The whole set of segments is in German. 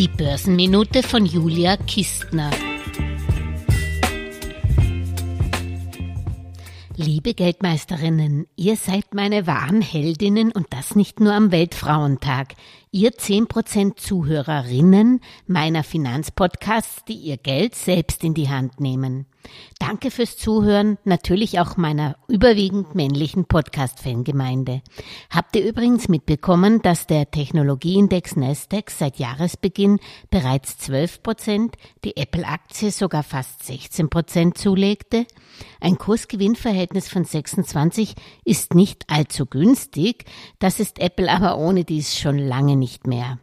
Die Börsenminute von Julia Kistner. Liebe Geldmeisterinnen, ihr seid meine wahren Heldinnen und das nicht nur am Weltfrauentag. Ihr 10% Zuhörerinnen meiner Finanzpodcasts, die ihr Geld selbst in die Hand nehmen. Danke fürs Zuhören, natürlich auch meiner überwiegend männlichen Podcast-Fangemeinde. Habt ihr übrigens mitbekommen, dass der Technologieindex Nasdaq seit Jahresbeginn bereits 12 Prozent, die Apple-Aktie sogar fast 16 Prozent zulegte? Ein Kursgewinnverhältnis von 26 ist nicht allzu günstig, das ist Apple aber ohne dies schon lange nicht mehr.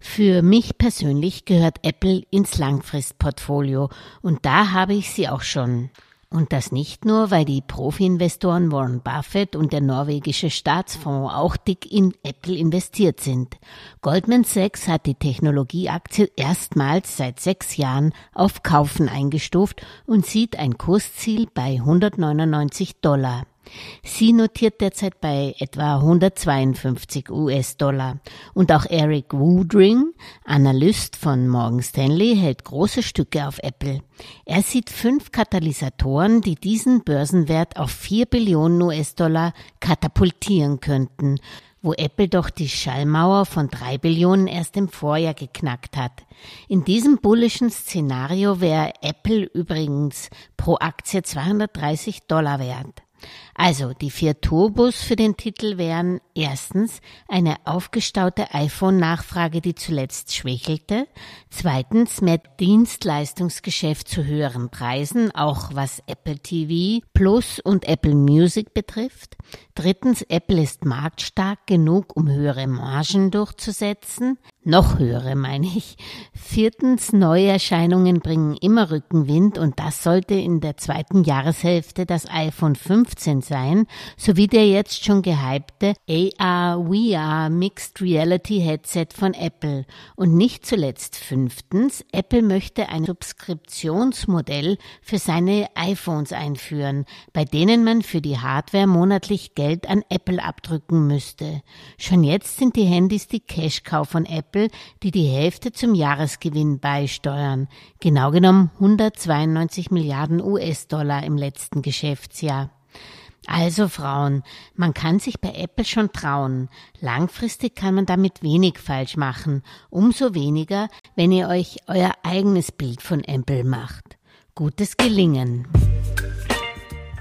Für mich persönlich gehört Apple ins Langfristportfolio und da habe ich sie auch schon. Und das nicht nur, weil die Profi-Investoren Warren Buffett und der norwegische Staatsfonds auch dick in Apple investiert sind. Goldman Sachs hat die Technologieaktie erstmals seit sechs Jahren auf Kaufen eingestuft und sieht ein Kursziel bei 199 Dollar. Sie notiert derzeit bei etwa 152 US-Dollar. Und auch Eric Woodring, Analyst von Morgan Stanley, hält große Stücke auf Apple. Er sieht fünf Katalysatoren, die diesen Börsenwert auf 4 Billionen US-Dollar katapultieren könnten wo Apple doch die Schallmauer von drei Billionen erst im Vorjahr geknackt hat. In diesem bullischen Szenario wäre Apple übrigens pro Aktie 230 Dollar wert. Also die vier Turbos für den Titel wären erstens eine aufgestaute iPhone-Nachfrage, die zuletzt schwächelte, zweitens mehr Dienstleistungsgeschäft zu höheren Preisen, auch was Apple TV Plus und Apple Music betrifft, drittens Apple ist marktstark genug, um höhere Margen durchzusetzen, noch höhere meine ich. Viertens, Neuerscheinungen bringen immer Rückenwind und das sollte in der zweiten Jahreshälfte das iPhone 15 sein, sowie der jetzt schon gehypte AR VR Mixed Reality Headset von Apple. Und nicht zuletzt fünftens, Apple möchte ein Subskriptionsmodell für seine iPhones einführen, bei denen man für die Hardware monatlich Geld an Apple abdrücken müsste. Schon jetzt sind die Handys die Cash-Cow von Apple Apple, die die Hälfte zum Jahresgewinn beisteuern, genau genommen 192 Milliarden US-Dollar im letzten Geschäftsjahr. Also Frauen, man kann sich bei Apple schon trauen. Langfristig kann man damit wenig falsch machen, umso weniger, wenn ihr euch euer eigenes Bild von Apple macht. Gutes Gelingen.